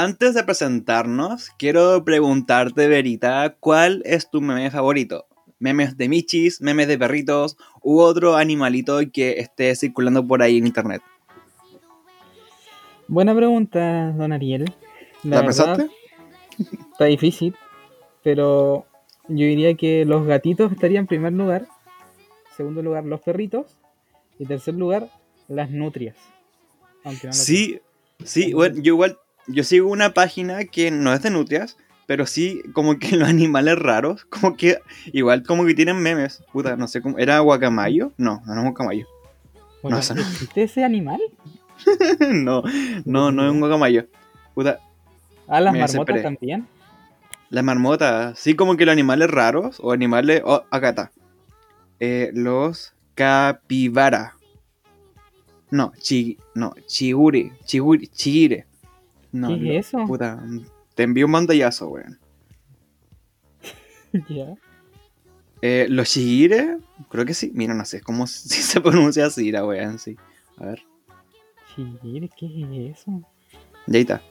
Antes de presentarnos, quiero preguntarte, Verita, ¿cuál es tu meme favorito? ¿Memes de michis, memes de perritos u otro animalito que esté circulando por ahí en internet? Buena pregunta, don Ariel. ¿La, pensaste? Está difícil, pero yo diría que los gatitos estarían en primer lugar, segundo lugar los perritos y tercer lugar las nutrias. Sí, sí, bueno, yo igual yo sigo una página que no es de nutrias, pero sí como que los animales raros, como que igual como que tienen memes. Puta, no sé cómo. ¿Era guacamayo? No, no es guacamayo. No, ¿Existe ese animal? no, no, no es un guacamayo. Puta. Ah, las marmotas también. Las marmotas, sí, como que los animales raros o animales. Oh, acá está. Eh, los capibara. No, chi, no, chiguri, chiguri, chigire. ¿Qué es eso? Puta, te envío un mandallazo, weón. ¿Ya? Eh, los Shigire, creo que sí. Mira, no sé cómo si se pronuncia así, la weón, sí. A ver. Shigire, ¿qué es eso? Ya está.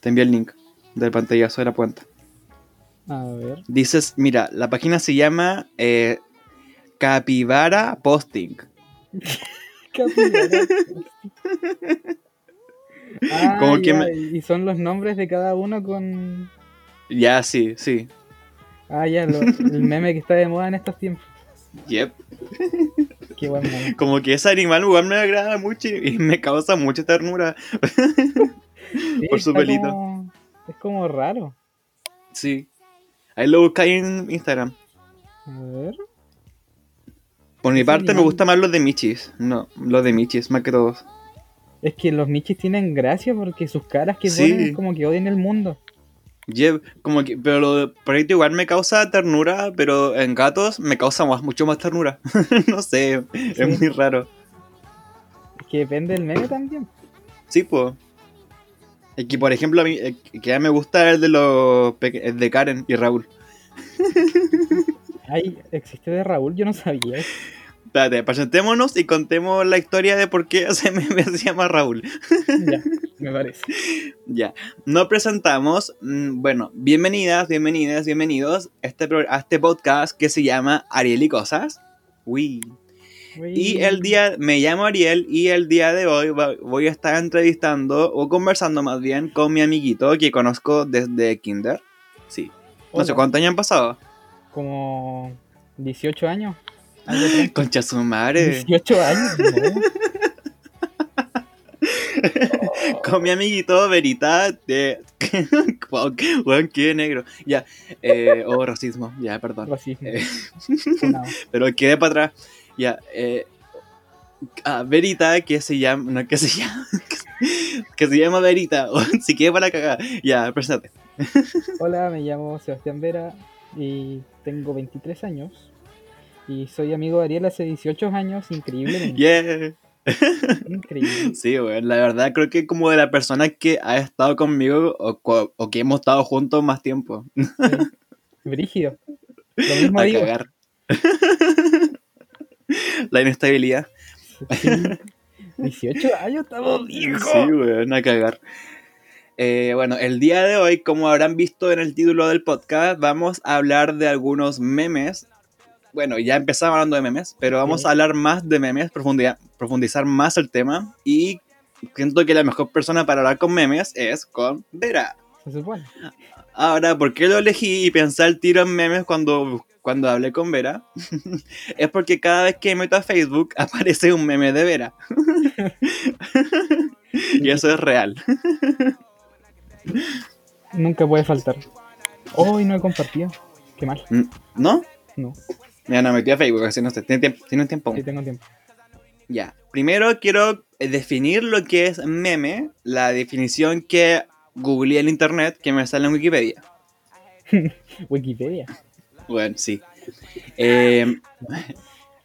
Te envío el link del pantallazo de la puerta. A ver. Dices, mira, la página se llama eh, Capibara Posting. Y son los nombres de cada uno con. Ya, sí, sí. Ah, ya, el meme que está de moda en estos tiempos. Yep. Qué buen meme. Como que ese animal igual me agrada mucho y me causa mucha ternura. Por su pelito. Es como raro. Sí. Ahí lo buscáis en Instagram. A ver. Por mi parte me gusta más los de Michis. No, los de Michis, más que todos. Es que los Michis tienen gracia porque sus caras que ponen como que odian el mundo. como que, pero lo de proyecto igual me causa ternura, pero en gatos me causa más, mucho más ternura. no sé, es muy raro. Es que depende del meme también. Sí, pues. Es que, por ejemplo, a mí, que a mí me gusta el de los el de Karen y Raúl. Ay, ¿existe de Raúl? Yo no sabía. Espérate, presentémonos y contemos la historia de por qué se, me, se llama Raúl. ya, me parece. Ya, nos presentamos. Mm, bueno, bienvenidas, bienvenidas, bienvenidos a este, a este podcast que se llama Ariel y Cosas. Uy. Y el día, me llamo Ariel y el día de hoy voy a estar entrevistando o conversando más bien con mi amiguito que conozco desde Kinder. Sí. No sé cuántos años han pasado. Como 18 años. Concha su madre. 18 años, Con mi amiguito Verita de. wow, qué negro. Ya. Eh, oh, racismo. Ya, perdón. Racismo. Eh, pero quedé para atrás. Ya. Eh, ah, Verita, que se llama. No, que se llama. que se llama Verita. si quieres para cagar. Ya, preséntate. Hola, me llamo Sebastián Vera y tengo 23 años. Y soy amigo de Ariel hace 18 años, increíble. Yeah. Increíble. Sí, güey, la verdad creo que como de la persona que ha estado conmigo o, que hemos estado juntos más tiempo. Sí. Brígido. Lo mismo a cagar. la inestabilidad. 18 años estamos viejos. Sí, güey, a cagar. Eh, bueno, el día de hoy, como habrán visto en el título del podcast, vamos a hablar de algunos memes bueno, ya empezamos hablando de memes, pero vamos a hablar más de memes, profundizar, más el tema. Y siento que la mejor persona para hablar con memes es con Vera. Se supone. Ahora, ¿por qué lo elegí y pensé el tiro en memes cuando, cuando hablé con Vera? es porque cada vez que meto a Facebook aparece un meme de Vera. y eso es real. Nunca puede faltar. Hoy no he compartido. Qué mal. Mm, ¿No? No. Ya no metí a Facebook, así no sé. ¿Tiene tiempo? ¿Tiene tiempo? Sí, tengo tiempo. Ya. Primero quiero eh, definir lo que es meme, la definición que googleé en internet que me sale en Wikipedia. Wikipedia. Bueno, sí. Eh,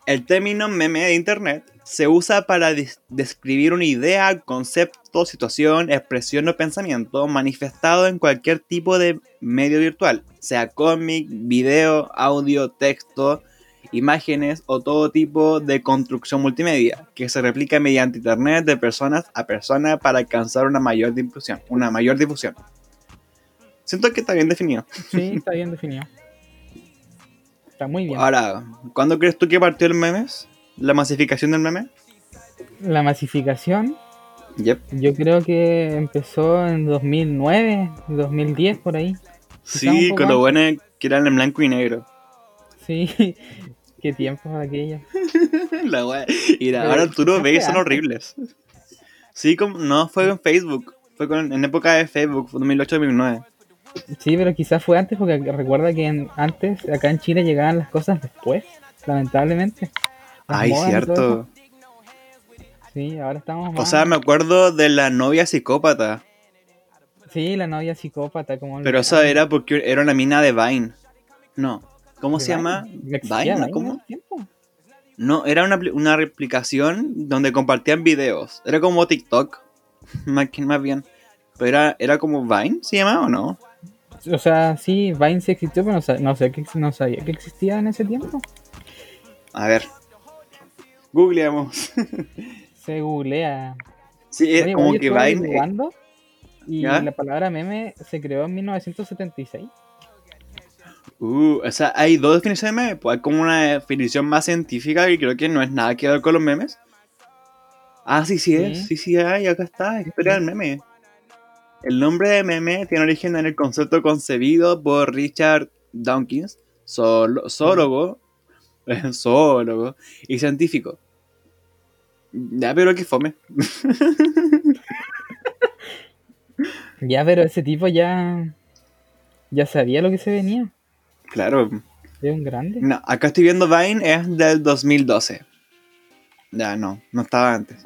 el término meme de internet se usa para describir una idea, concepto, situación, expresión o pensamiento manifestado en cualquier tipo de medio virtual, sea cómic, video, audio, texto, imágenes o todo tipo de construcción multimedia que se replica mediante internet de personas a persona para alcanzar una mayor difusión. Una mayor difusión. Siento que está bien definido. Sí, está bien definido. Está muy bien. Ahora, ¿cuándo crees tú que partió el memes? ¿La masificación del meme? La masificación, Yep. yo creo que empezó en 2009, 2010 por ahí. Sí, con lo bueno que eran en blanco y negro. Sí, qué tiempos aquellos. La wea. Y la- ahora fue ves y son horribles. Sí, como, no fue en Facebook. Fue con- en época de Facebook, fue 2008-2009. Sí, pero quizás fue antes porque recuerda que en- antes acá en Chile llegaban las cosas después, lamentablemente. Ay, modas cierto. eso. Sí, ahora estamos O sea, me acuerdo de la novia psicópata. Sí, la novia psicópata, como... Pero esa era porque era una mina de Vine. No. ¿Cómo se ¿De llama? Vine? ¿Existía Vine, ¿no? en ¿Cómo? ese tiempo? No, era una, una replicación donde compartían videos. Era como TikTok. Más, que- más bien. Pero era, era como Vine, ¿se llamaba o no? O sea, sí, Vine sí existió, pero no, no sé no sabía que existía en ese tiempo. A ver. Googleamos. Se googlea. Sí, es Oye, como que eh, averiguando Y ¿Ya? la palabra meme se creó en 1976. Uh, o sea, hay dos definiciones de meme. Pues hay como una definición más científica que creo que no es nada que ver con los memes. Ah, sí, sí es. Sí, sí hay. Acá está. Historia del meme. El nombre de meme tiene origen en el concepto concebido por Richard Dawkins, zoólogo, zoólogo y científico. Ya, pero que fome. Ya, pero ese tipo ya. Ya sabía lo que se venía. Claro. Es un grande. No, acá estoy viendo Vine, es del 2012. Ya, no, no estaba antes.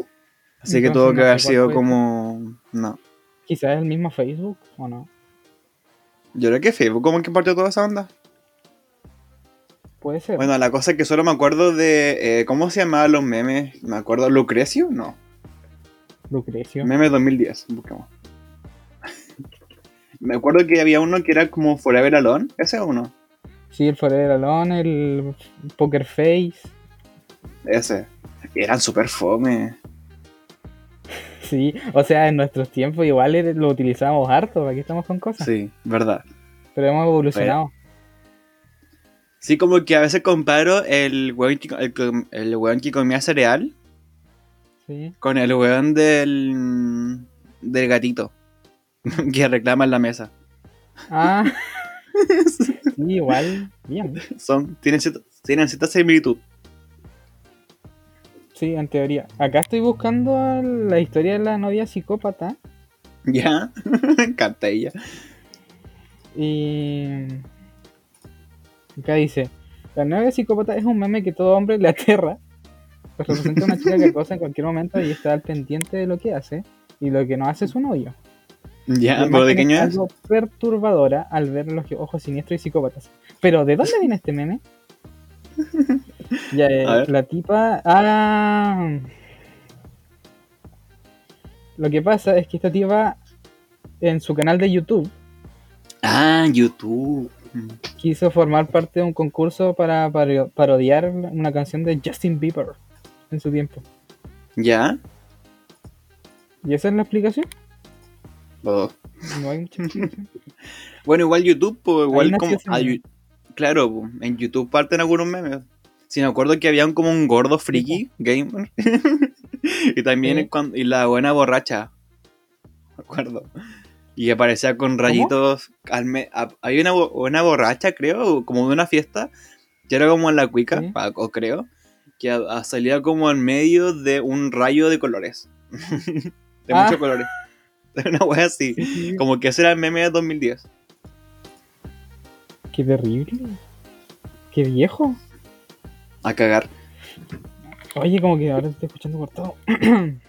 Así que tuvo que no haber sido como... No. Quizás el mismo Facebook o no. Yo creo que Facebook como que partió toda esa onda. Puede ser. Bueno, la cosa es que solo me acuerdo de... eh, ¿Cómo se llamaban los memes? Me acuerdo, ¿Lucrecio? No. Lucrecio. Meme 2010, buscamos. me acuerdo que había uno que era como Forever Alone. ¿Ese es uno? Sí, el Forever Alone, el Poker Face. Ese. Eran super fome. Sí, o sea, en nuestros tiempos igual lo utilizábamos harto. Aquí estamos con cosas. Sí, verdad. Pero hemos evolucionado. Sí, como que a veces comparo el weón que, el, el weón que comía cereal Sí. con el weón del, del gatito que reclama en la mesa. Ah. sí, igual. Bien. Son, tienen, cierta, tienen cierta similitud. Sí, en teoría. Acá estoy buscando la historia de la novia psicópata. ¿Ya? Me encanta ella. Y. Acá dice: La novia psicópata es un meme que todo hombre le aterra. Pues representa a una chica que acosa en cualquier momento y está al pendiente de lo que hace. Y lo que no hace su novio. ¿Ya? La ¿Pero de qué es? algo perturbadora al ver los ojos siniestros y psicópatas. Pero, ¿de dónde viene este meme? ya, eh, la tipa. Ah. Lo que pasa es que esta tipa en su canal de YouTube Ah, YouTube. Quiso formar parte de un concurso para paro- parodiar una canción de Justin Bieber en su tiempo. ¿Ya? ¿Y esa es la explicación? Oh. No hay mucha explicación. Bueno, igual YouTube, pues igual como... claro, en YouTube parten algunos memes. Si me acuerdo que había un, como un gordo friki gamer. y también Sí. cuando- y la buena borracha. Me acuerdo. Y aparecía con rayitos. al me- a- había una, una borracha, creo, como de una fiesta. Que era como en la cuica, Sí. o creo. Que a- a- salía como en medio de un rayo de colores. de Ah. muchos colores. Una wea así. Sí, sí. Como que ese era el meme de 2010. Qué terrible. Qué viejo. A cagar. Oye, como que ahora te estoy escuchando cortado.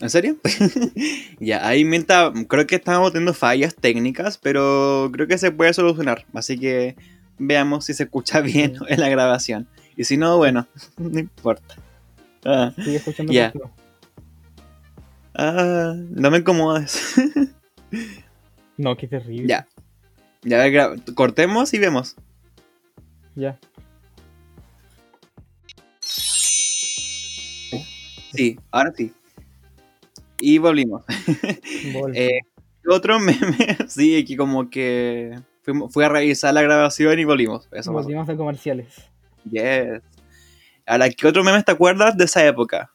¿En serio? ya, ahí Menta, creo que estábamos teniendo fallas técnicas, pero creo que se puede solucionar. Así que veamos si se escucha bien en la grabación. Y si no, bueno, no importa. Ah, Sigue escuchando ya. Ah, no me incomodes. no, qué terrible. Ya. Ya, cortemos y vemos. Ya. Sí, ahora sí. Y volvimos. Eh, otro meme, sí, que como que fuimos- fui a revisar la grabación y volvimos. Eso pasó. Volvimos a comerciales. Yes. Ahora, ¿qué otro meme te acuerdas de esa época?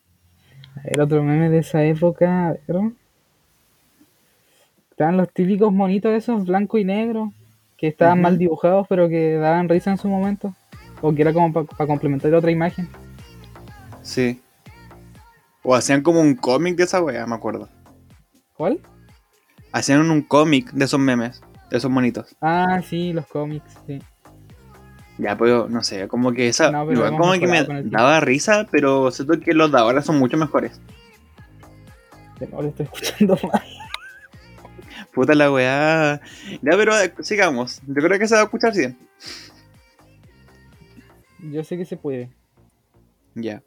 El otro meme de esa época, a ver. Estaban los típicos monitos esos, blanco y negro, que estaban mal dibujados, pero que daban risa en su momento. O que era como para complementar otra imagen. Sí. O hacían como un cómic de esa wea, me acuerdo. ¿Cuál? Hacían un cómic de esos memes, de esos monitos. Ah, sí, los cómics, sí. Ya, pero no sé, como que esa. No, pero como que me daba risa, pero siento que los de ahora son mucho mejores. Nuevo lo estoy escuchando mal. Puta la weá. Ya, pero eh, sigamos. Yo creo que se va a escuchar bien. Yo sé que se puede. Ya.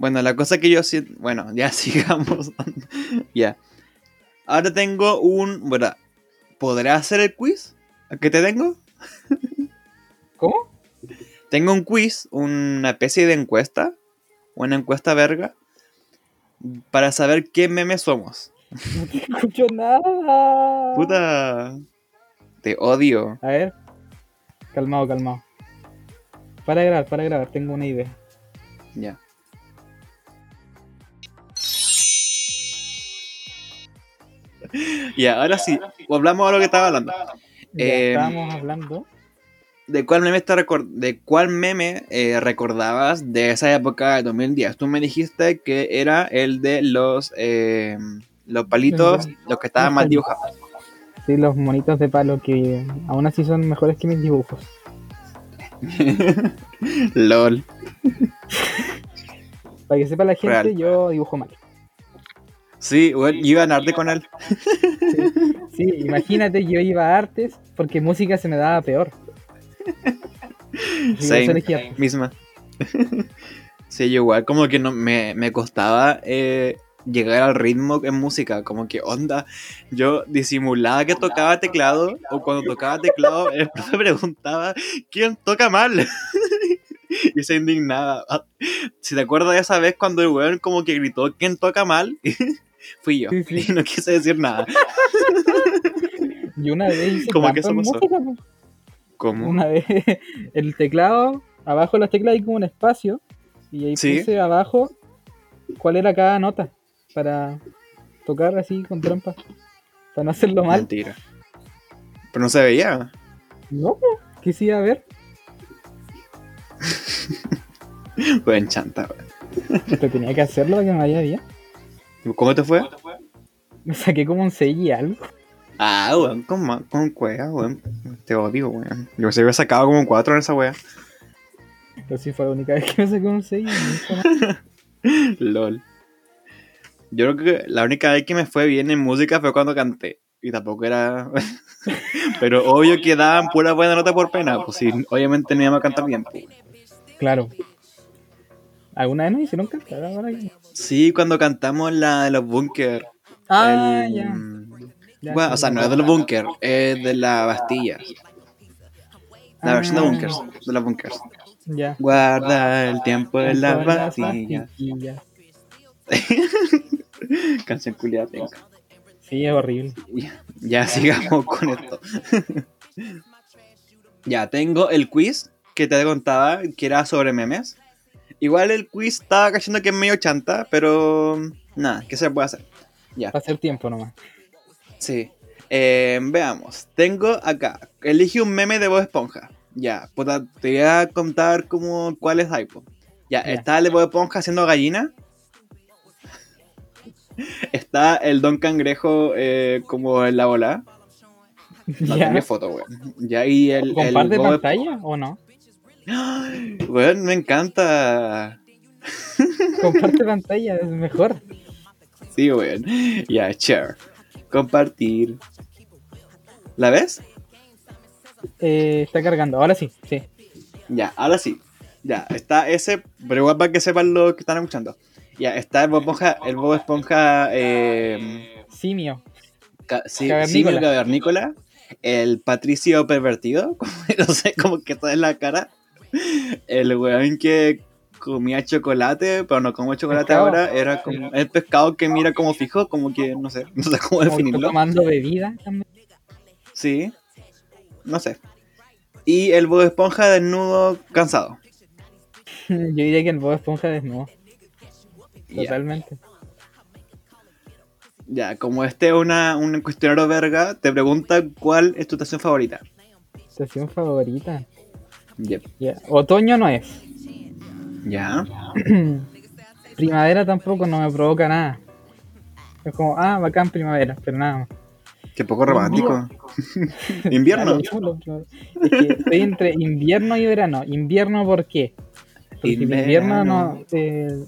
Bueno, la cosa que yo siento. Bueno, ya sigamos. ya. Ahora tengo un. Bueno, ¿podré hacer el quiz? ¿Qué te tengo? ¿Cómo? Tengo un quiz, una especie de encuesta. Una encuesta verga. Para saber qué memes somos. No te escucho nada. Puta. Te odio. A ver. Calmado, calmado. Para grabar, para grabar, tengo una idea. Ya. Ya, ahora sí. Hablamos de lo que estaba hablando. Eh, estábamos hablando. ¿De cuál meme, recor- de cuál meme eh, recordabas de esa época de 2010? Tú me dijiste que era el de los, eh, los palitos, los que estaban mal dibujados. Sí, los monitos de palo que aún así son mejores que mis dibujos. LOL. Para que sepa la gente, Real. yo dibujo mal. Sí, bueno, yo iba a ganarte con él. Sí, imagínate, yo iba a artes porque música se me daba peor. Same. Misma. sí, yo igual como que no me, me costaba eh, llegar al ritmo en música, como que onda, yo disimulaba que tocaba teclado o cuando tocaba teclado el profe preguntaba ¿quién toca mal? y se indignaba. Si te acuerdas de esa vez cuando el weón como que gritó ¿quién toca mal? Fui yo Sí, sí. y no quise decir nada. Y una vez hice ¿Cómo que eso pasó? música. ¿Cómo? Una vez el teclado, abajo de las teclas hay como un espacio. Y ahí Sí. puse abajo cuál era cada nota. Para tocar así con trampa. Para no hacerlo mal. Mentira. Pero no se veía. No, po, que sí, a ver. Buen chanta, weón. Pero tenía que hacerlo para que me vaya bien. ¿Cómo te fue? Me saqué como un 6 y algo. Ah, weón, con, con cueva, weón. Te odio, weón. Yo se había sacado como un 4 en esa wea. Pero sí fue la única vez que me saqué un 6 y nunca más. LOL. Yo creo que la única vez que me fue bien en música fue cuando canté. Y tampoco era. Pero obvio que daban pura buena nota por pena. Pues sí, obviamente no íbamos a cantar bien. pues. Claro. ¿Alguna vez nos hicieron cantar ahora? Sí, cuando cantamos la de los bunkers. Ah, El- ya. Ya, Bueno, sí, o sea, no es de los bunkers, es de la Bastilla. La Ah, versión de bunkers, de los bunkers. Ya. Guarda el tiempo de la Bastilla. Canción culiada tengo. Sí, es horrible. Ya, ya sigamos con esto. ya, tengo el quiz que te contaba que era sobre memes. Igual el quiz estaba cayendo que es medio chanta, pero nada, ¿qué se puede hacer? Ya, hacer tiempo nomás. sí. Eh, veamos, tengo acá, elige un meme de Bob Esponja. Ya, puta, te voy a contar como cuál es iPhone. Ya, Ya. está el de Bob Esponja haciendo gallina. Está el Don Cangrejo eh, como en la bola. No ya. tiene foto, weón. Ya, y el. el ¿Comparte Bob- pantalla o no? ¡Ay! Weón, me encanta. Comparte pantalla, es mejor. Sí, weón. Ya, share. Compartir. ¿La ves? Eh, está cargando, ahora sí, sí. Ya, ahora sí. Ya, está ese, pero igual para que sepan lo que están escuchando. Ya, está el Bob Esponja, el Bob Esponja, eh, Simio. ca- sí, Cavernícola. simio cavernícola, el Patricio pervertido, no sé, como que está en la cara, el weón que comía chocolate, pero no como chocolate Pescado. ahora, era como el pescado que mira como fijo, como que no sé, no sé cómo definirlo. tomando bebida también. Sí, no sé. Y el Bob Esponja desnudo cansado. Yo diría que el Bob Esponja desnudo. Ya. Totalmente. Ya, como este es una, un cuestionario verga, te pregunta cuál es tu estación favorita. Estación favorita. Yep. Otoño no es. Ya. Primavera tampoco no me provoca nada. Es como, ah, bacán primavera, pero nada más. Qué poco romántico. Invierno. Claro, Es que estoy entre invierno y verano. Invierno, ¿por qué? Porque Invierno. no, eh,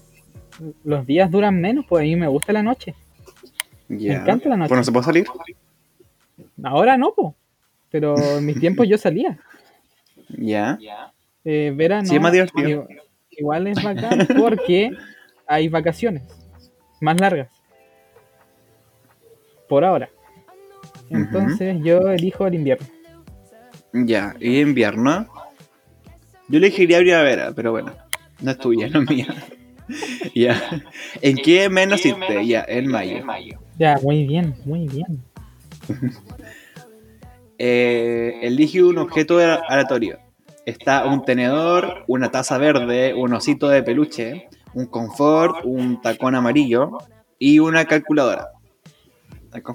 los días duran menos, pues a mí me gusta la noche. Ya. encanta la noche. Bueno, ¿se puede salir? Ahora no, po. Pero en mis tiempos yo salía. Ya. Eh, verano. Sí, es más divertido. digo, Igual es bacán porque hay vacaciones más largas. Por ahora. Entonces yo elijo el invierno. Ya. ¿Y invierno? Yo elegiría primavera, pero bueno. No es tuya, no es mía. ya. ¿En qué mes naciste? Ya, en mayo. Ya, muy bien, muy bien. Eh, elige un objeto aleatorio. Está un tenedor, una taza verde, un osito de peluche, un confort, un tacón amarillo y una calculadora.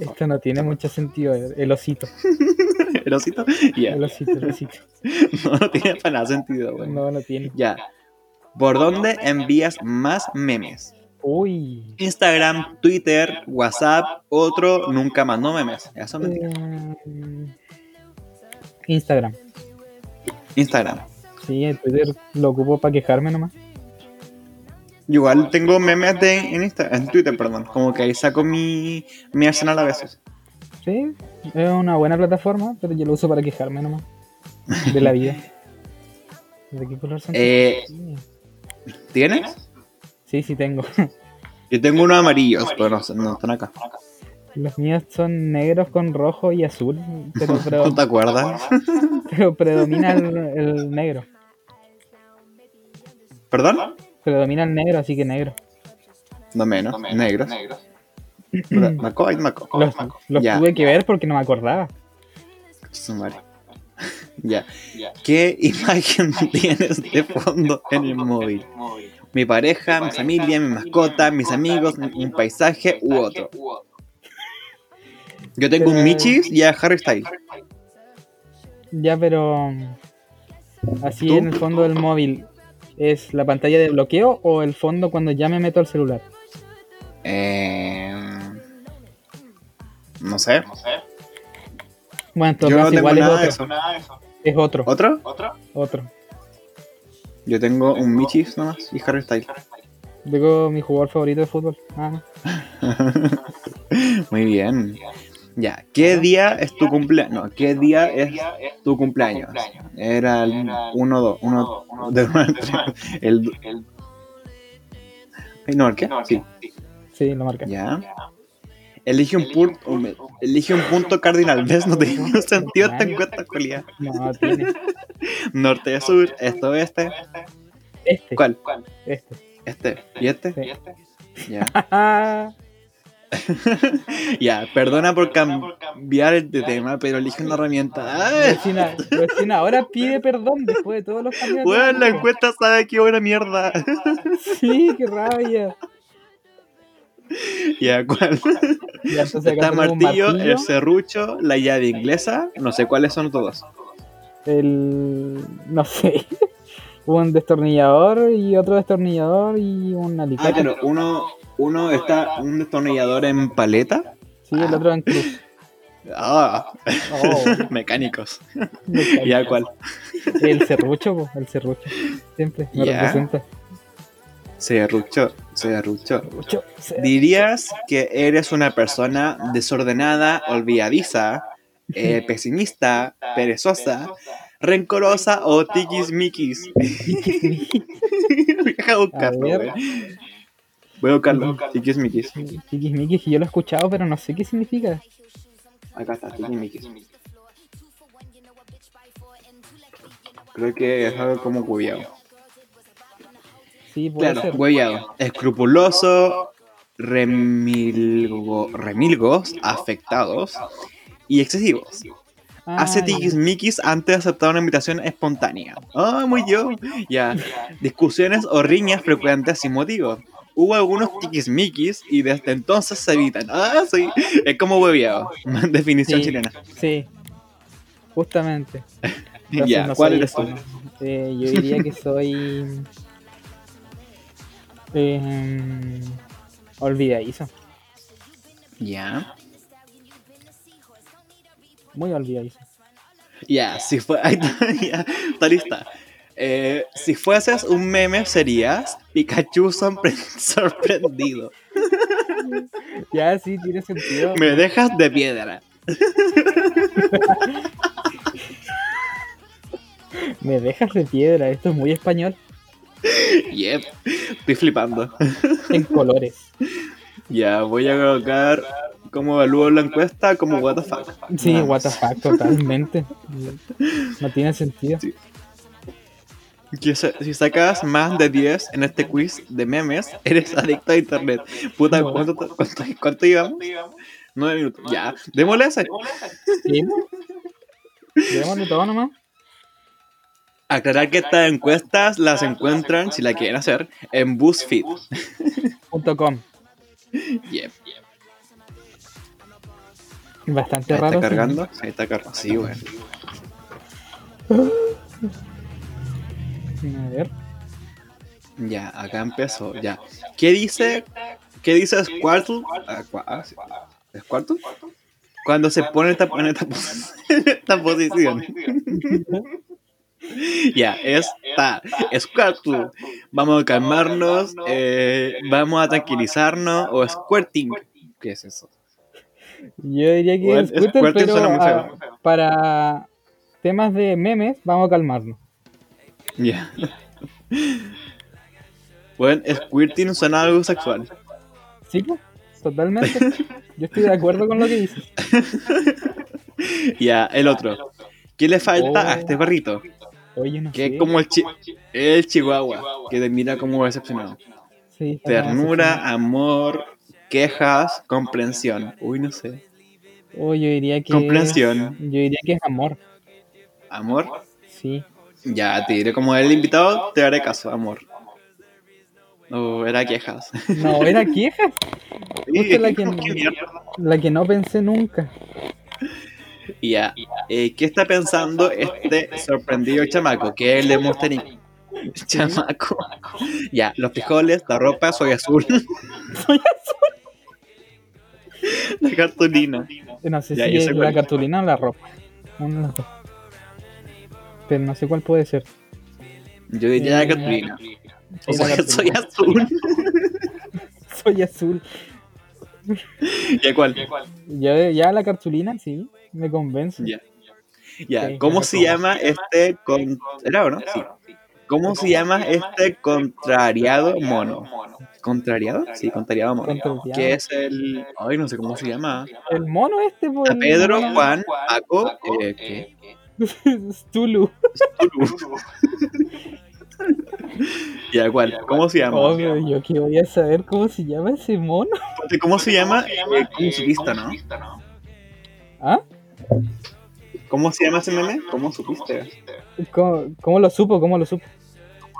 Esto no tiene mucho sentido, el osito. ¿El osito? Ya. El osito, el osito. No, no tiene para nada sentido, güey. No, no tiene. Ya. ¿Por dónde envías más memes? Uy. Instagram, Twitter, WhatsApp, otro, nunca mandó memes. Eso es mentira. Eh, Instagram. Instagram. Sí, el Twitter lo ocupo para quejarme nomás. Igual tengo memes de, en, Insta, en Twitter, perdón. Como que ahí saco mi, mi arsenal a veces. Sí, es una buena plataforma, pero yo lo uso para quejarme nomás. De la vida. ¿De qué color son? Eh? ¿Tienes? Sí, sí tengo. Yo tengo unos amarillos, pero no, no están acá. Los míos son negros con rojo y azul, pero, pero, ¿No te acuerdas? pero predomina el, el negro. ¿Perdón? Predomina el negro, así que negro. No menos, negros. Puta, Marcó, ahí marcó. Los, los Ya. tuve que ver porque no me acordaba. Madre. Ya. ¿Qué imagen tienes de fondo en el móvil? Mi pareja, mi familia, mi mascota, mis amigos, un paisaje u otro. Yo tengo un Michis y a Harry Styles. Ya, pero así ¿Tú? en el fondo del móvil, ¿es la pantalla de bloqueo o el fondo cuando ya me meto al celular? Eh, no sé. Bueno, en todo Yo no caso, tengo igual es nada de otro. eso. Es otro, ¿Otro? otro. Yo tengo un Michis nomás y Harry Styles. Tengo mi jugador favorito de fútbol. Ah, Muy bien. Ya, ¿qué día es tu cumpleaños? No, ¿qué día es tu cumpleaños? Era el 1, 2, 1, de 1 al 3. El. No, ¿el qué? Sí, sí, lo marca. ya. Elige un, punto, elige un punto cardinal. ¿Ves? No tiene ningún sentido esta encuesta, cualidad. No, tiene. Norte, sur, este, oeste. Este. ¿Cuál? Este. Este. ¿Y este? Sí. Ya. Ah, Ya, perdona por cambiar el de tema, pero elige una herramienta. ¡Ay! vecina, vecina, ahora pide perdón después de todos los cambios. Bueno, la encuesta sabe que buena mierda. Sí, qué rabia. ya, ¿cuál? Ya, entonces Está un martillo, el serrucho, la llave inglesa. No sé cuáles son todos. el no sé un destornillador y otro destornillador y un Ah, alicate claro, uno, uno está un destornillador en paleta. sí el otro en cruz Ah, Oh, mecánicos. me cae. ¿Ya cuál? el serrucho po, el serrucho siempre me Ya. representa Serrucho, serrucho. Serrucho, ser- ¿Dirías que eres una persona desordenada, olvidadiza, eh, pesimista, perezosa, rencorosa o tiquismiquis? Voy a buscarlo, A. Voy a buscarlo. Tiquismiquis. Tiquismiquis, yo lo he escuchado pero no sé qué significa Acá está, tiquismiquis. Creo que es algo como cubiado. Sí, puede Claro, hueviado. Escrupuloso, remilgo- remilgos, afectados y excesivos. Ah, Hace tiquismiquis antes de aceptar una invitación espontánea. Ah, muy yo. Ya. Discusiones o riñas frecuentes sin motivo. Hubo algunos tiquismiquis y desde entonces se evitan. Ah, sí. Es como hueviado. Definición Sí. chilena. Sí, justamente. Entonces, Ya, no ¿cuál eres tú? Eh, yo diría que soy. Eh, olvidadizo. Ya. Muy olvidadizo. Ya, si fue. ahí está, lista. Eh, si fueses un meme, serías Pikachu sorpre- sorprendido. Ya, sí, tiene sentido. Me dejas de piedra. Me dejas de piedra, esto es muy español. Yep. Estoy flipando. En colores. Ya, voy a colocar cómo evalúo la encuesta como what the fuck. Sí, Nada what the fuck, totalmente. No tiene sentido. Sí. Si sacas más de 10 en este quiz de memes, eres adicto a internet. Puta, No. ¿cuánto, cuánto, cuánto llevamos? 9 minutos. Ya, démosle ese. ¿Sí? Démosle todo nomás. Aclarar que estas encuestas las encuentran, si la quieren hacer, en BuzzFeed. Punto com. Yep. Bastante ¿Ahí raro. ¿Está sí. cargando? Ahí está cargando. Sí, bueno. A ver. Ya, acá empezó. Ya. ¿Qué dice? ¿Qué dice Squirtle? Ah, ah, sí. ¿Squirtle? Cuando se pone esta, en esta, pos- en esta posición. Ya, está. Squirtle. Vamos a calmarnos. eh, vamos a tranquilizarnos. O squirting. ¿Qué es eso? Yo diría que es pero suena muy feo. para temas de memes, vamos a calmarnos. Ya. Bueno, squirting suena algo sexual. ¿Sí? pues? Totalmente. Yo estoy de acuerdo con lo que dices. Ya, el otro. ¿Qué le falta a Oh. este perrito? Oye, no Que sé. es como el, chi el chihuahua, que te mira como decepcionado. Sí, Ternura, amor, quejas, comprensión. Uy, no sé. Oh, yo diría que. Comprensión. yo diría que es amor. Amor. Sí. Ya, te diré como el invitado, te haré caso, amor. O era quejas. No, era queja. Justo la que, mierda. la que no pensé nunca. Ya. Eh, ¿Qué está pensando este sorprendido chamaco? Que es el de Monster. Chamaco. Ya, los frijoles, la ropa, soy azul. Soy La cartulina. No sé Ya, si es la cartulina o la ropa. Una. Pero no sé cuál puede ser. Yo diría la Eh, cartulina. O sea, soy azul. Soy azul. ¿Ya cuál? Ya, ya la cartulina, sí, me convence. Ya. Ya, Sí, ¿cómo se llama este con... ¿Era o no? Sí. ¿Cómo se llama este contrariado mono? ¿Contrariado? Sí, contrariado mono. Contrariado. Que es el... Ay, no sé cómo se llama. El mono este, por A Pedro, Juan, Paco, eh, ¿qué? Tulu. Ya, ¿cuál? ¿Cómo se llama? Obvio, yo que voy a saber cómo se llama ese mono. ¿Cómo se llama? Eh, ¿Cómo supiste, no? ¿Ah? ¿Cómo se llama ese meme? ¿Cómo supiste? ¿Cómo, cómo lo supo? ¿Cómo lo supo?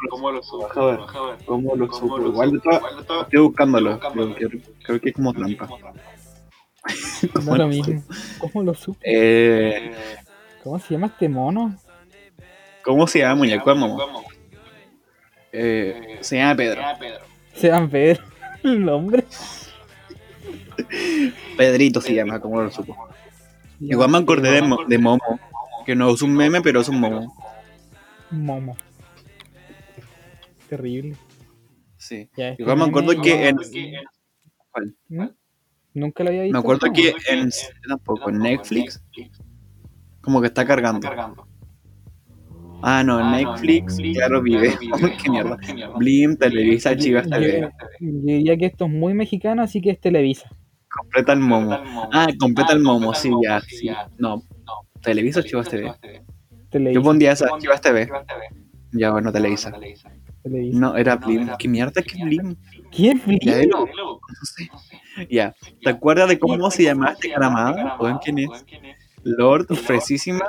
¿Cómo lo supo? A ver, ¿Cómo lo supo? Igual de todo, estoy buscándolo. Creo, que- creo que es como trampa. No ¿Cómo lo mismo. ¿Cómo lo supo? Eh, ¿Cómo se llama este mono? ¿Cómo se llama muñeco de momo? Eh, se llama Pedro. Sean Pedro. El nombre. Pedrito se llama, ¿cómo lo supo? Igual me acordé de, Mo- de Momo, que no es un meme, pero es un Momo. Momo. Terrible. Sí. Igual me acuerdo que yo- en... ¿Cuál? ¿Mm? Nunca lo había visto. Me acuerdo ¿no? que en... Tampoco, en Netflix, como que está cargando. Ah, no, en Netflix, claro, vive. Qué mierda. Blim, Televisa, Chivas Yo, TV. yo diría que esto es muy mexicano, así que es Televisa. Completa el Momo. Ah, completa el Momo, sí, ya. Sí. No, Televisa o Chivas TV. Televisa. Yo pondría esa, Chivas TV. Ya, bueno, Televisa. Televisa. No, era Blim. ¿Qué mierda que Blim? ¿Qué es Blim? Ya. No sé. Ya. ¿Te acuerdas de cómo se llamaba este caramado? ¿Saben quién es? Lord Fresísima,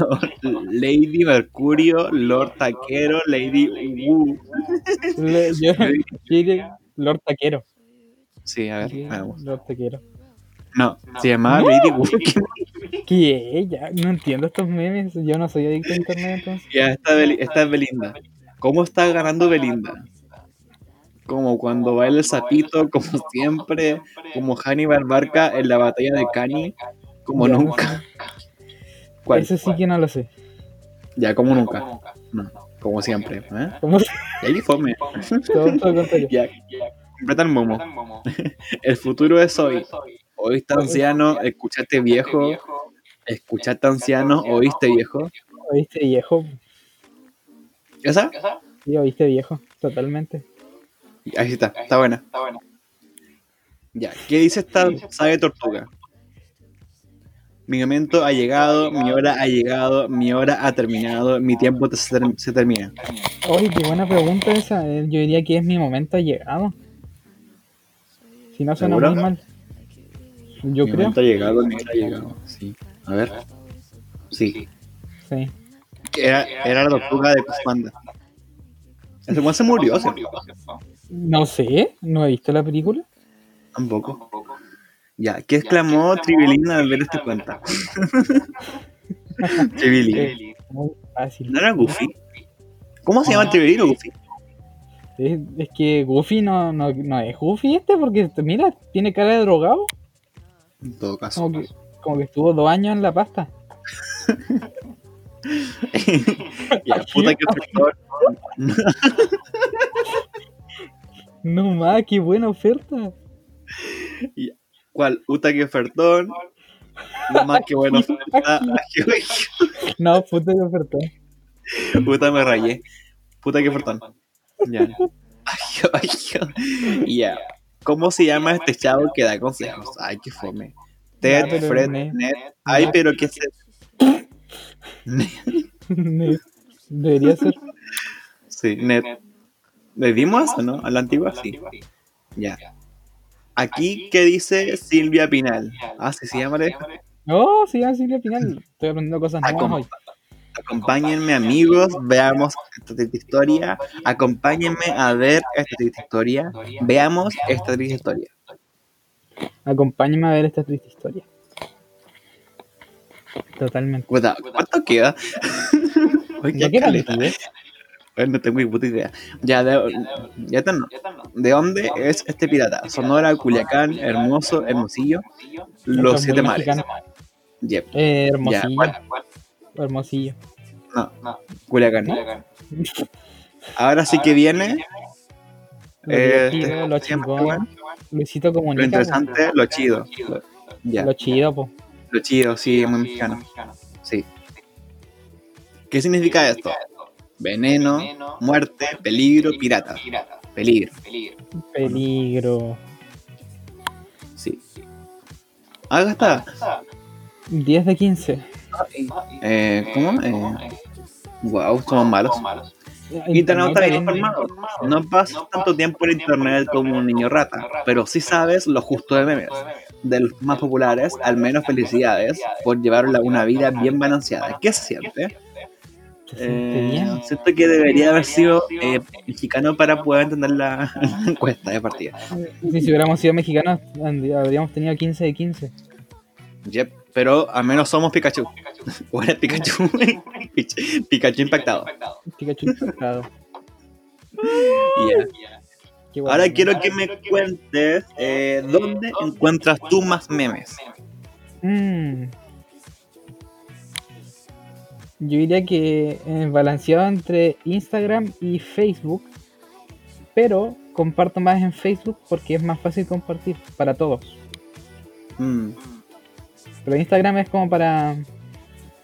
Lord Lady Mercurio, Lord Taquero, Lady Wu. Lord Taquero. Sí, a ver, Sí, veamos. Lord Taquero. No, se llamaba Lady Wu. ¿Qué? Ya, no entiendo estos memes. Yo no soy adicto a internet entonces. Ya, esta es Belinda. ¿Cómo está ganando Belinda? Como cuando baila el sapito, como siempre, como Hannibal Barca en la batalla de Cani, como nunca. ¿Cuál? Eso sí que no lo sé. Ya, como nunca. No, como siempre. ¿eh? ¿Cómo se ahí fome. Ya, completa el momo. El futuro es hoy. Oíste anciano, escuchaste viejo. Escuchaste anciano, oíste viejo. ¿Oíste viejo? ¿Esa? Sí, oíste viejo. Totalmente. Ahí está, está buena. Ya, ¿qué dice esta sabe tortuga? Mi momento ha llegado, mi hora ha llegado, mi hora ha terminado, mi tiempo te- se, ter- se termina. Oye, qué buena pregunta esa. Eh, Yo diría que es mi momento ha llegado. Si no suena ¿Seguro? muy mal. Yo mi creo. momento ha llegado, mi hora ha llegado. Sí. A ver. Sí. Sí. Era, era la tortuga de Panda. Ese weón se murió, ¿cierto? No sé, no he visto la película. Tampoco. Ya, ¿qué exclamó Tribilín al ver esta cuenta? Fácil. ¿No era Goofy? ¿Cómo se llama Tribilín o Goofy? Es, es que Goofy no, no, no es Goofy este, porque mira, tiene cara de drogado. En todo caso. Como que, como que estuvo dos años en la pasta. ya, puta que. No más, qué buena oferta. ¿Cuál? Puta que ofertón. No más que bueno. Puta, No, puta que oferta. puta me rayé. Puta que ofertón. Ya. Ya. ¿Cómo se llama este chavo que da consejos? Ay, qué fome. Ted, Fred, ne- Ned. Ay, pero qué se. Debería ser. Sí, Ned. ¿Le dimos eso, no? A la antigua, sí. Ya. Aquí, ¿qué dice Silvia Pinal? Ah, sí, se llama Oh, sí, así al final. Estoy aprendiendo cosas nuevas Acom- hoy. Acompáñenme, amigos, veamos esta triste historia. Acompáñenme a ver esta triste historia. Veamos esta triste historia. Acompáñame a ver esta triste historia. Totalmente. Puta, ¿Cuánto queda? ¿Ya antes? Ay, No tengo ni puta idea. Ya, de, ya está, no. ¿De dónde es este pirata? Sonora, Culiacán, Hermoso, Hermosillo, Los Siete Mares. Yep. Eh, Ya, hermosillo. ¿cuál? Hermosillo. No, Culiacán. Ahora sí que viene Lo Eh, divertido, lo este, chingón. bueno, Luisito comunica. lo interesante, lo chido. Lo-. Ya, Lo chido, po. Lo chido, sí, muy mexicano. Sí. ¿Qué significa esto? Veneno, muerte, peligro, pirata. Peligro, Peligro. sí. Acá está. 10 de 15. Eh, ¿Cómo? Eh, wow, somos malos. Internauta bien informado. No pasas tanto tiempo en internet como un niño rata, pero sí sabes lo justo de memes. De los más populares, al menos felicidades por llevar una vida bien balanceada. ¿Qué se siente? Eh, siento que debería haber sido eh, mexicano para poder entender la encuesta de partida. Si, si hubiéramos sido mexicanos, habríamos tenido 15 de 15. Yep, pero al menos somos Pikachu. O era Pikachu. Pikachu impactado. Pikachu infectado. Yeah. Ahora quiero que me cuentes eh, dónde encuentras tú más memes. Mm. Yo diría que balanceado entre Instagram y Facebook, pero comparto más en Facebook porque es más fácil compartir para todos. Mm, Pero Instagram es como para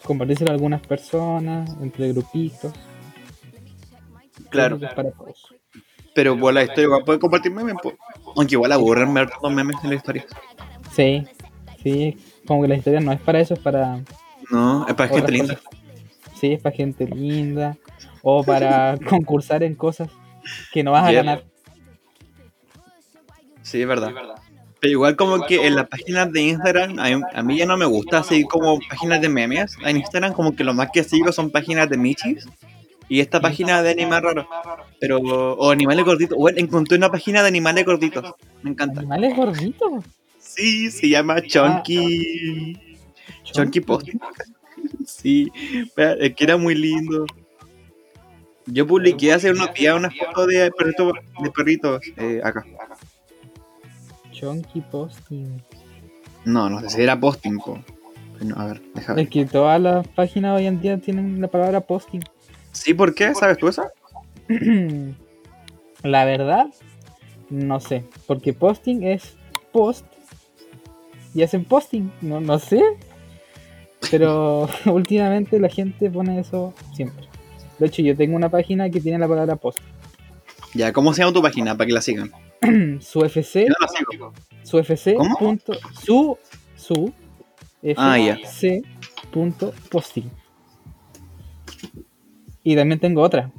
compartírselo a algunas personas, entre grupitos. claro, para todos. pero por la historia igual puede compartir memes. po. Aunque igual aburren ver los memes en la historia. Sí, sí, como que la historia no es para eso, es para No, es para gente linda. Sí, es para gente linda o para concursar en cosas. que no vas a Yeah. ganar. Sí, es verdad. Pero igual como que en las páginas de Instagram, a mí, a mí ya no me gusta seguir como páginas de memes. En Instagram como que lo más que sigo son páginas de michis. Y esta página de animales raros. Pero, o animales gorditos. Bueno, encontré una página de animales gorditos. Me encanta. Animales gorditos. Sí, se llama Chunky. Chunky Posting. Sí, pero es que era muy lindo. Yo publiqué hace unos días una foto de perritos, de perritos eh, acá. Chunky posting. No, no sé si era posting. po. A ver, déjame ver. Es que todas las páginas hoy en día tienen la palabra posting. Sí, ¿por qué? ¿Sabes tú eso? la verdad, no sé. Porque posting es post y hacen posting. No, no sé. Pero últimamente la gente pone eso siempre. De hecho, yo tengo una página que tiene la palabra post. Ya, ¿cómo se llama tu página para que la sigan? Su FC, no su FC ¿Cómo? punto, su, su, Ah, punto posting. Y también tengo otra.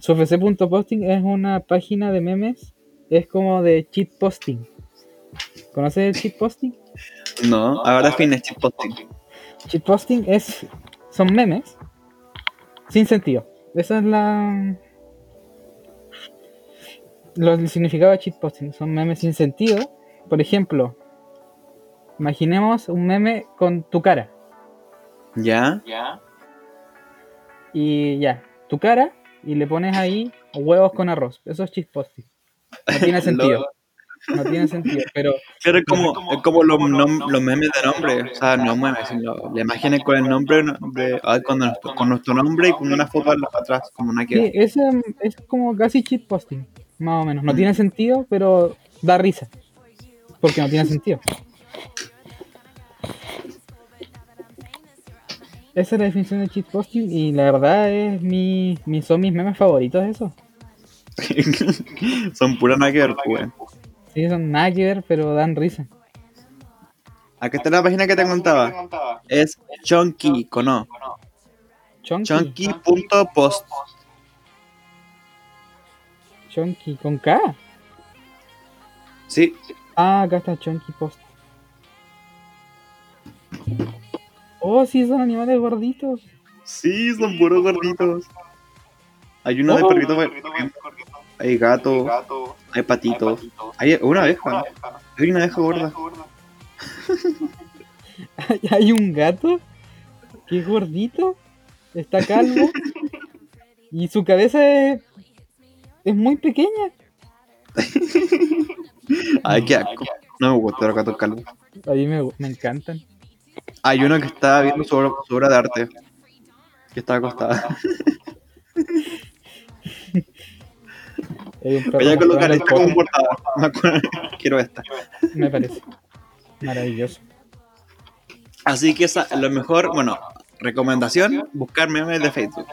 Su FC punto posting es una página de memes. Es como de cheat posting. ¿Conoces el cheat posting? No, ahora fin es posting. Cheat posting es son memes sin sentido. Esa es la lo el significado de cheat posting. Son memes sin sentido. Por ejemplo, imaginemos un meme con tu cara ¿Ya? y ya, tu cara y le pones ahí huevos con arroz. Eso es cheat posting. No tiene sentido. No tiene sentido, pero Pero es como, es como los, nom- los memes de nombre. O sea, no memes, sino la imagen con el nombre de, ah, con, nuestro, con nuestro nombre y con una foto atrás, como una sí, que. ese es como casi cheat posting, más o menos. No tiene sentido, pero da risa. Porque no tiene sentido. Esa es la definición de cheat posting y la verdad es mi, mi son mis memes favoritos eso. Son puras nada que ver, pues. Sí, son nada que ver, pero dan risa. Acá está la página que te contaba. Es chunky, con O. Chunky. Chunky con K. Sí, Ah, acá está Chunky Post. Oh, sí, son animales gorditos. sí, son puros gorditos. Hay uno de Oh. perrito, hay gato, hay patitos, hay una abeja, hay una abeja gorda. Hay un gato que es gordito, está calvo y su cabeza es, es muy pequeña. Ay, qué asco. No me gusta los gatos calvos. A mí me, me encantan. Hay uno que está viendo su obra, su obra de arte. Que está acostada. Voy a colocar esta como portada. Quiero esta. Me parece. Maravilloso. Así que esa, lo mejor, bueno, recomendación, buscar memes de Facebook.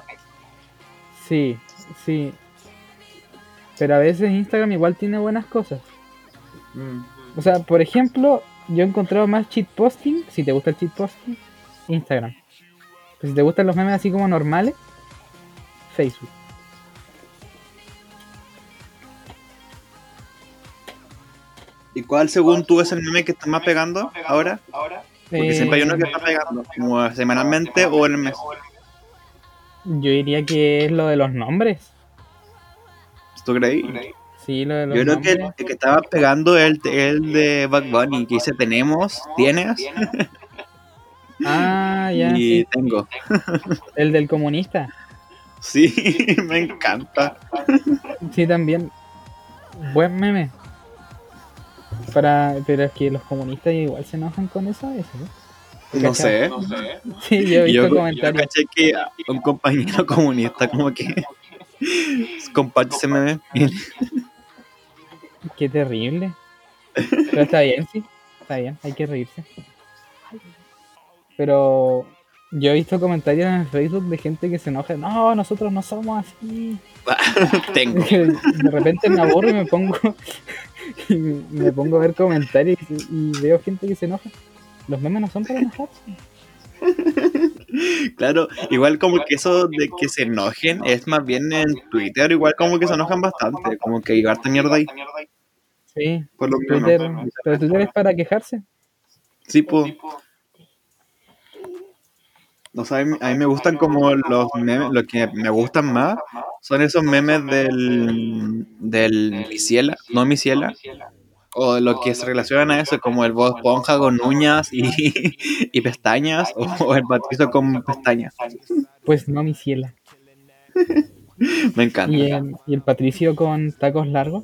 Sí, sí. Pero a veces Instagram igual tiene buenas cosas. O sea, por ejemplo, yo he encontrado más cheat posting, si te gusta el cheat posting, Instagram. Pero si te gustan los memes así como normales, Facebook. ¿Y cuál, según tú, es el meme que está más pegando ahora? Porque Eh, siempre hay uno que está pegando, como semanalmente o en el mes. Yo diría que es lo de los nombres. ¿Tú crees? Sí, lo de los Yo creo que el, que estaba pegando el, el de Bug Bunny, que dice tenemos, tienes Ah, ya, y sí. tengo. El del comunista. Sí, me encanta. Sí, también. Buen meme. Para, pero es que los comunistas igual se enojan con eso a veces, ¿no? No sé. Sí, yo he visto Yo, yo comentarios. caché que un compañero comunista como que comparte ese meme. Qué terrible. Pero está bien, sí. Está bien, hay que reírse. Pero yo he visto comentarios en Facebook de gente que se enoja. No, nosotros no somos así. Tengo. De repente me aburro y me pongo y me pongo a ver comentarios y, y veo gente que se enoja. Los memes no son para enojarse. Claro, igual como que eso de que se enojen es más bien en Twitter, igual como que se enojan bastante, como que harta mierda ahí. Sí, Por lo menos. Twitter, pero Twitter es para quejarse. Sí, pues. O sea, a mí, a mí me gustan como los memes, lo que me gustan más son esos memes del, del Miciela, no Miciela, o lo que se relacionan a eso, como el Bob Esponja con uñas y, y pestañas, o el Patricio con pestañas. Pues no, mi ciela. Me encanta. Y el, y el Patricio con tacos largos,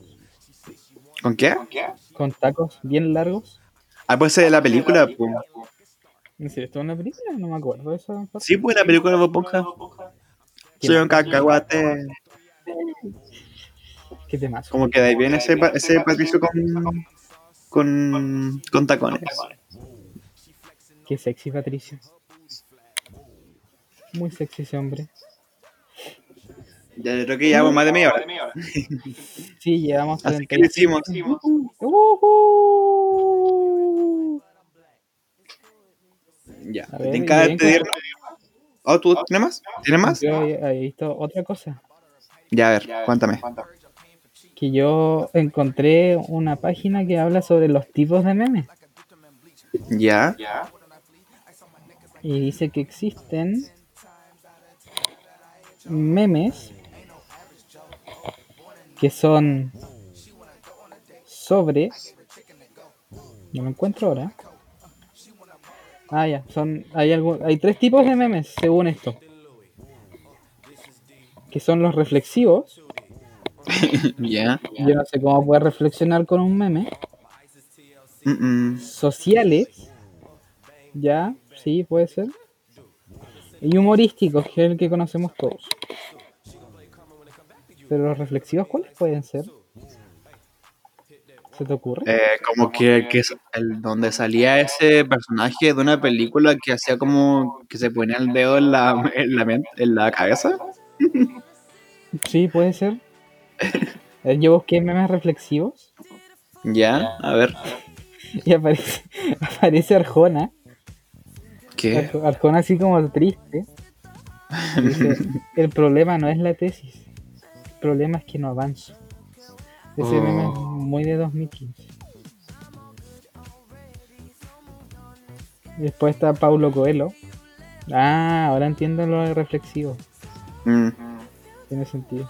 ¿Con qué? con tacos bien largos. Ah, pues de la película, pues. ¿En serio estuvo en la película? No me acuerdo de esa parte. Sí, pues la película de Bob Esponja. Soy un cacahuate. ¿Qué temas? Como que de ahí viene ese, pa- ese Patricio con, con, con tacones. Qué sexy, Patricio. Muy sexy ese hombre. Ya yo creo que llevamos más de media hora. Sí, llevamos Así que lo 35. hicimos. Ujú. Ya. A ver, ¿Te encanta? Oh, ¿tú tienes más? ¿Tienes más? Yo había había visto otra cosa. Ya, a ver, cuéntame. Que yo encontré una página que habla sobre los tipos de memes. Ya. Y dice que existen memes que son sobre. No lo encuentro ahora. Ah, ya, son. Hay, algo, hay tres tipos de memes según esto: que son los reflexivos. Ya. Yo no sé cómo puedes reflexionar con un meme. Mm, mm. Sociales. Ya, sí, puede ser. Y humorísticos, que es el que conocemos todos. Pero los reflexivos, ¿cuáles pueden ser? ¿Se te ocurre? Eh, como que, que es el, donde salía ese personaje de una película que hacía como que se ponía el dedo en la, en la, en la cabeza. Sí, puede ser. Eh, Yo busqué memes reflexivos Ya, a ver. y aparece, aparece Arjona. ¿Qué? Arj- Arjona así como triste. Dice, el problema no es la tesis. El problema es que no avanzo. Ese Oh. meme es muy de 2015. Y después está Paulo Coelho. Ah, ahora entiendo lo reflexivo. Mm. Tiene sentido.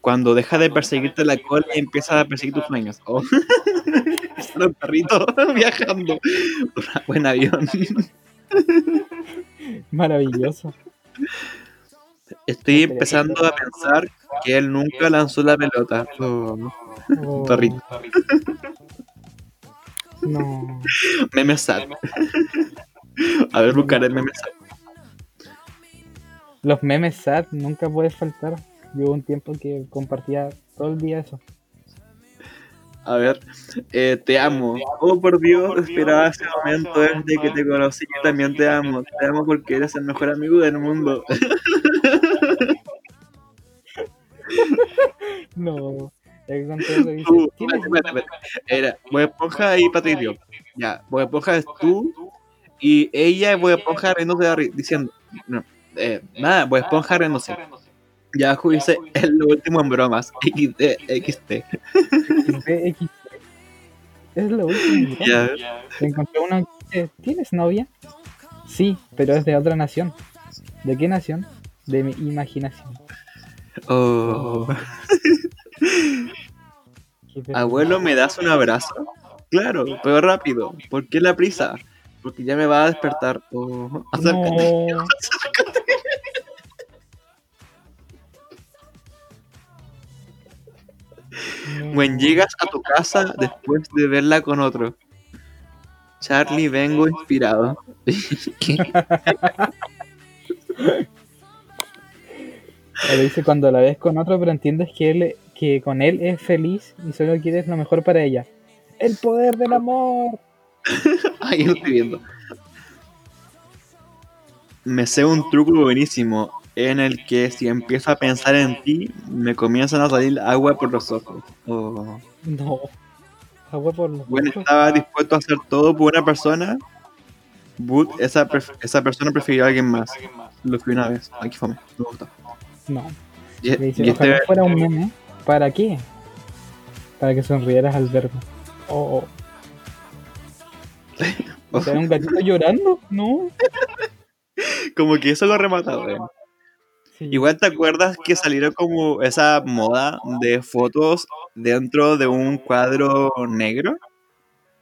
Cuando deja de perseguirte la cola y empieza a perseguir tus sueños. Oh. Los perritos viajando. Buen avión. Maravilloso. Estoy empezando a pensar que él nunca lanzó la pelota. Oh. Oh, Perrito. No. Meme sad. A ver, buscaré meme sad. Los memes sad nunca puede faltar. Yo hubo un tiempo que compartía todo el día eso. A ver, eh, te amo. Oh, por Dios, esperaba ese momento desde que te conocí. Yo también te amo. Te amo porque eres el mejor amigo del mundo. No. Dice, Tú, "Tienes- espérate, espérate. Era Bob Esponja y Patricio. Ya, Bob Esponja es tú y ella es Bob Esponja riéndose diciendo. No, eh, nada, Bob Esponja riéndose. Ya abajo dice es lo último en bromas. XD, XD. XD. Es lo último. Ya. Encontré uno que dice, ¿tienes novia? Sí, pero es de otra nación. ¿De qué nación? De mi imaginación. Oh. Abuelo, ¿me das un abrazo? Claro, pero rápido. ¿Por qué la prisa? Porque ya me va a despertar. Oh, acércate. No. When llegas a tu casa después de verla con otro. Charlie, vengo inspirado. ¿Qué? Le dice cuando la ves con otro, pero entiendes que él que con él es feliz y solo quieres lo mejor para ella. El poder del amor. Ahí lo estoy viendo. Me sé un truco buenísimo en el que si empiezo a pensar en ti, me comienzan a salir agua por los ojos. Oh. No. Agua por los Bueno, ojos. estaba dispuesto a hacer todo por una persona But, esa, esa persona prefirió a alguien más. Lo fui una vez. Aquí fue. Me gustó. No. Y, Le dice, y este, ojalá fuera un meme. ¿Para qué? Para que sonrieras al verme. Oh, oh. ¿Será un gatito llorando? No. como que eso lo rematado. Sí. Igual te acuerdas que salieron como esa moda de fotos dentro de un cuadro negro.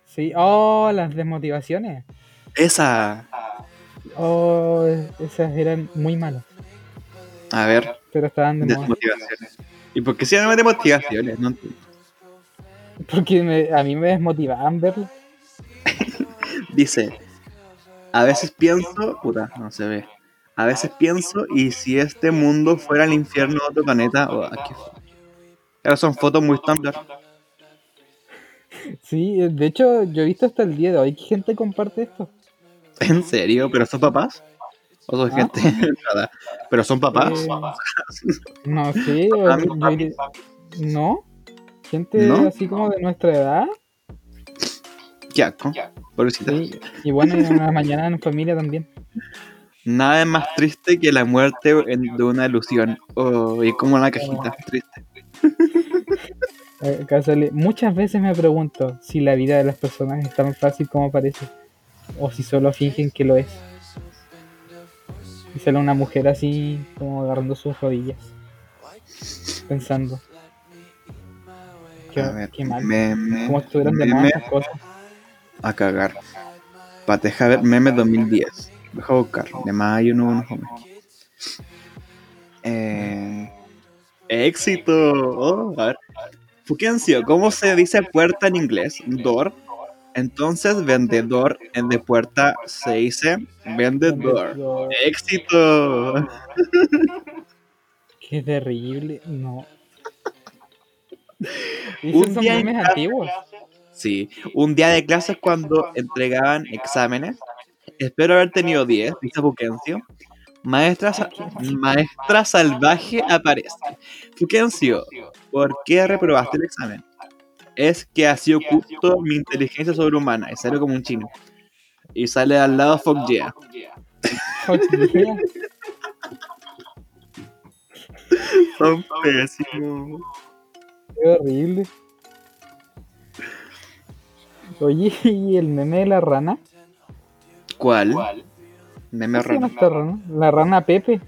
Sí. Oh, las desmotivaciones. Esa. Oh, esas eran muy malas. A ver, Pero estaban de moda. desmotivaciones. ¿Y por qué se llaman desmotivaciones? No. Porque me- a mí me desmotivaban verlo. Dice, a veces pienso, puta, no se ve. A veces pienso, y si este mundo fuera el infierno de otro planeta, oh, aquí. Claro, son fotos muy Tumblr. Sí, de hecho, yo he visto hasta el día de hoy que gente comparte esto. ¿En serio? ¿Pero son papás? ¿O son Ah. gente? Nada. ¿Pero son papás? Eh, no mí- yo diré- no. Gente ¿No? así como de nuestra edad. Qué asco. Pobrecita. Sí, y bueno, y una mañana en familia también. Nada es más triste que la muerte en- de una ilusión. Oh, y como una cajita, triste. Eh, Muchas veces me pregunto si la vida de las personas es tan fácil como parece, o si solo fingen que lo es. Y sale una mujer así, como agarrando sus rodillas, pensando. Qué, ver, qué mal. meme, Como estuvieran de meme cosas. a cagar. Pateja ver meme 2010. Deja buscar. De mayo no uno. Eh, éxito. Oh, a ver. Fuquencio, ¿cómo se dice puerta en inglés? Door. Entonces, vendedor en de puerta se dice vendedor. Éxito. Qué terrible, no. Un son día memes antiguos. Sí, un día de clases cuando entregaban exámenes. Espero haber tenido 10, dice Fuquencio. Maestra, sa- maestra salvaje aparece. Fuquencio, ¿por qué reprobaste el examen? Es que así oculto mi inteligencia sobrehumana. Y sale como un chino. Y sale al lado Fuck yeah. Fuck yeah. Son pésimos. Qué horrible. Oye, ¿y el meme de la rana? ¿Cuál? Meme ¿Cómo se llama raro. esta rana? La rana Pepe.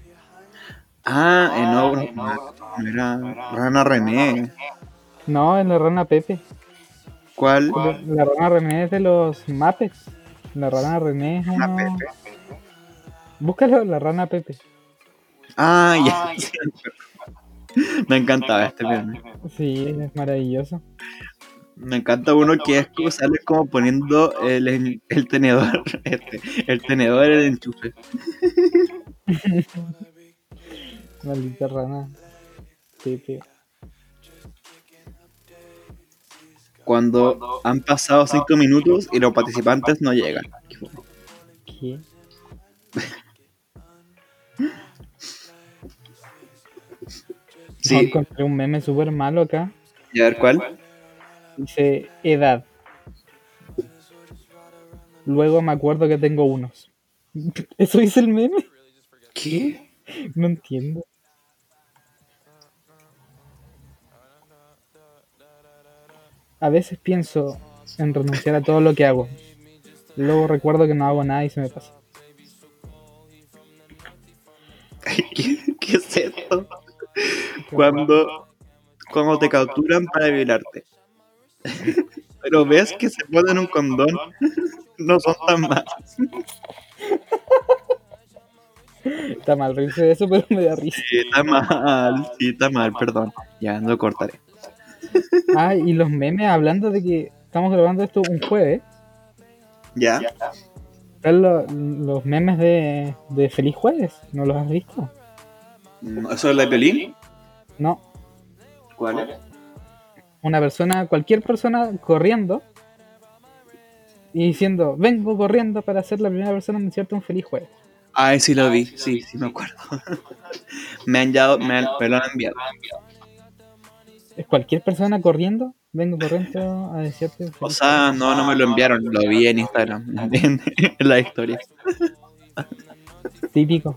Ah, eh, no, no, no era Rana René. No, es la rana Pepe. ¿Cuál? La rana René es de los Muppets. La rana René es Rana uno... Búscalo, la rana Pepe. Ah, ya. sí. Me encantaba este meme. Sí, es maravilloso. Me encanta uno que es como sale como poniendo el, el tenedor, este, el tenedor en el enchufe. Maldita rana Pepe. Cuando han pasado cinco minutos y los participantes no llegan. ¿Qué? No, Sí, encontré un meme súper malo acá. y a ver cuál. Dice edad. Luego me acuerdo que tengo unos. ¿Eso dice el meme? ¿Qué? No entiendo. A veces pienso en renunciar a todo lo que hago. Luego recuerdo que no hago nada y se me pasa. ¿Qué, qué es esto? Cuando, cuando te capturan para violarte. Pero ves que se ponen un condón. No son tan malos. Está mal reírse de eso, pero me da risa. Sí, está mal. Sí, está mal, perdón. Ya, no lo cortaré. Ah, y los memes, hablando de que estamos grabando esto un jueves. ¿Ya? Están lo- los memes de, de Feliz Jueves. ¿No los has visto? ¿Eso es la de violín? No. ¿Cuál es? Una persona, cualquier persona corriendo y diciendo, vengo corriendo para ser la primera persona en desearte un feliz jueves. Ay, sí lo vi. Sí, sí me acuerdo. me han enviado, me, han- me lo han enviado. Es cualquier persona corriendo vengo corriendo a decirte. O sea, no, no me lo enviaron, lo vi en Instagram, en, en la historia. Típico.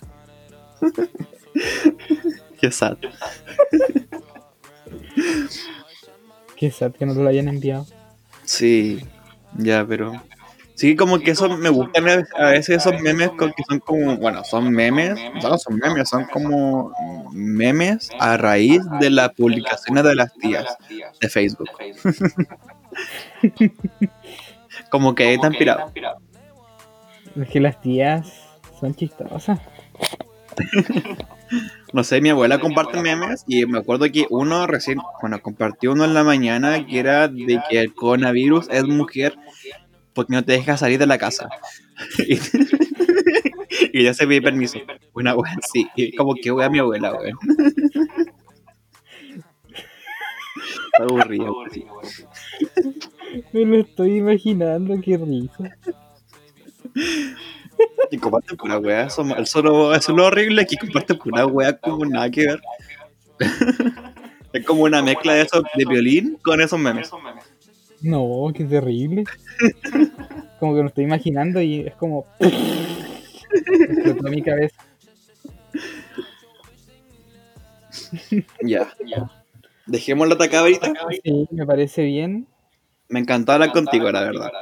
Qué sad. Qué sad que no te lo hayan enviado. Sí, ya, pero. Sí, como que eso me gustan a veces esos memes que son como, bueno, son memes, no son memes, son como memes a raíz de las publicaciones de las tías de Facebook. como que ahí están pirados. Es que las tías son chistosas. No sé, mi abuela comparte memes y me acuerdo que uno recién, bueno, compartió uno en la mañana que era de que el coronavirus es mujer porque no te deja salir de la casa. y, ya se pide permiso. Una wea sí, y como que wea mi abuela, weón. Está aburrido, sí. Me lo estoy imaginando, qué risa. Y comparte pura wea, eso, eso, lo, eso es lo horrible que comparte pura wea como nada que ver. es como una mezcla de eso de violín con esos memes. No, qué terrible. como que lo estoy imaginando y es como. explotó mi cabeza. Ya. Dejemos la ahorita. Sí, me parece bien. Me encantó hablar contigo, la verdad.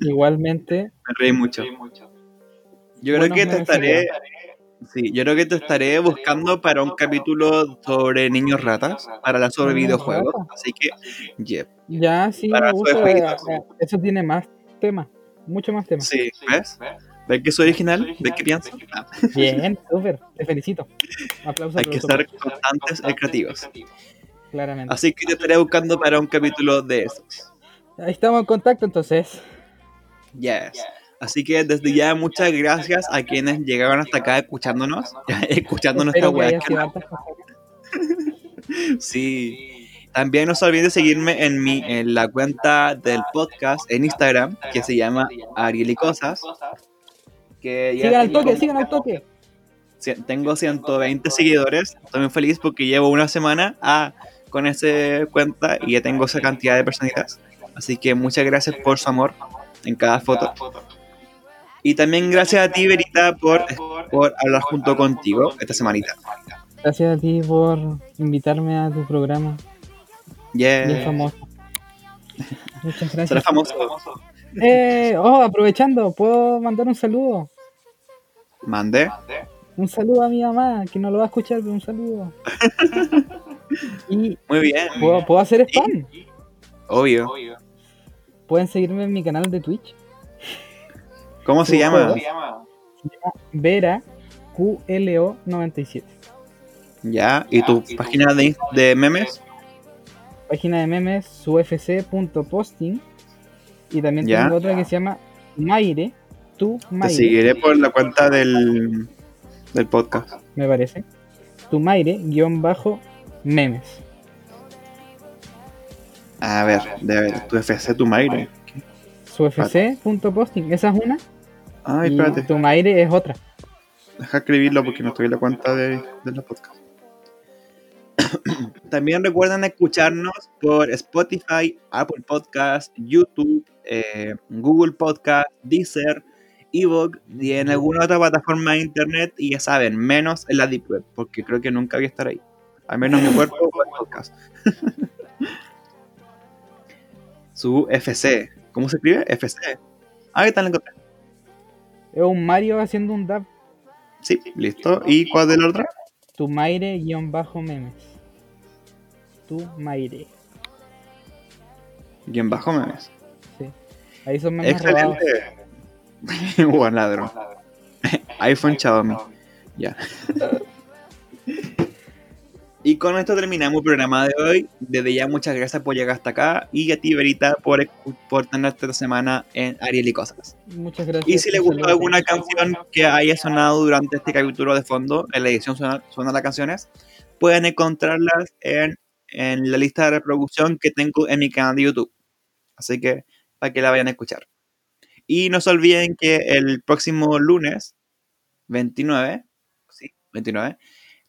Igualmente. Me reí mucho. Yo creo que te estaré. Sí, yo creo que te estaré buscando para un capítulo sobre niños ratas, para la sobre videojuegos. Así que, yep. Ya, sí, Para me gusta. Eso tiene más temas, mucho más temas. Sí, ¿ves? ¿Ves que soy original? ¿Ves que pienso? Ah, Bien, súper, te felicito. Aplausos. hay que ser constantes y creativos. Claramente. Así que te estaré buscando para un capítulo de esos. Ahí estamos en contacto entonces. Yes. Así que desde ya muchas gracias a quienes llegaron hasta acá escuchándonos, sido hartas cosas. Sí. También no se olviden de seguirme en mi en la cuenta del podcast en Instagram que se llama Ariel y Cosas. Que Sigan al toque, sigan al toque. Tengo 120 seguidores. Estoy muy feliz porque llevo una semana ah, con esa cuenta y ya tengo esa cantidad de personitas. Así que muchas gracias por su amor en cada foto. Y también gracias a ti, Verita, por, por hablar junto contigo esta semanita. Gracias a ti por invitarme a tu programa. Bien Yeah. famoso. Muchas Será gracias. famoso. Eh, oh, aprovechando, ¿puedo mandar un saludo? Mande. Un saludo a mi mamá, que no lo va a escuchar, pero un saludo. y Muy bien. ¿puedo, ¿puedo hacer spam? Obvio. Pueden seguirme en mi canal de Twitch, ¿Cómo se ¿Tu llama? juego? Vera QLO97. Ya. ¿Y tu página de, de memes? Página de memes sufc.posting. Y también Ya. tengo otra que se llama Maire, tu Te Maire, seguiré por la cuenta del, del podcast. me parece. Tu Maire, guion bajo, memes. A ver, de ver, tu FC, tu Maire. Sufc.posting, esa es una. Ay, y espérate. tu Maire es otra. Deja escribirlo porque no estoy en la cuenta de, de la podcast. También recuerden escucharnos por Spotify, Apple Podcast, YouTube, eh, Google Podcast, Deezer, Evox y en alguna otra plataforma de internet. Y ya saben, menos en la Deep Web, porque creo que nunca voy a estar ahí. Al menos mi cuerpo o el podcast. Su FC. ¿Cómo se escribe? FC. Ah, ¿qué tal? encontré. Es un Mario haciendo un dab. Sí, listo. ¿Y cuál de la otra? Tu Maire, guion bajo, memes. Tu Maire. Bien bajo memes. Ahí son memes. Excelente. Buen ladrón. iPhone Xiaomi. Ya. Y con esto terminamos el programa de hoy. Desde ya muchas gracias por llegar hasta acá y a ti, Verita, por, por tenerte esta semana en Ariel y Cosas. Muchas gracias. Y si les gustó alguna canción que haya sonado durante este capítulo de fondo, en la edición suena, las canciones, pueden encontrarlas en, en la lista de reproducción que tengo en mi canal de YouTube. Así que para que la vayan a escuchar. Y no se olviden que el próximo lunes, 29, sí, 29,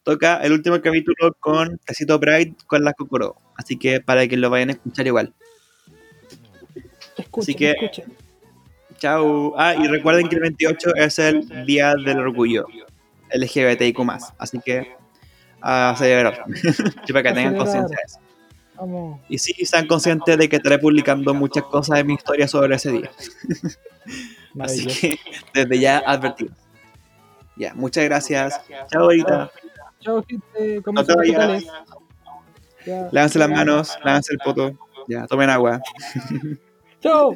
toca el último capítulo con Tecito Pride con la Kokoro. Así que para que lo vayan a escuchar igual. Escuchen, Así que- escuchen. Chao. Ah, y recuerden que el 28 es el Día del Orgullo LGBTIQ+. Así que a celebrar. Y para que tengan conciencia de eso. Vamos. Y sí, sean conscientes de que estaré publicando muchas cosas en mi historia sobre ese día. Así que desde ya advertido. Ya, muchas gracias. Chao, ahorita. Chao, gente. Como No te vayas. Lávense las manos, lávense el poto. Ya, tomen agua. Chao.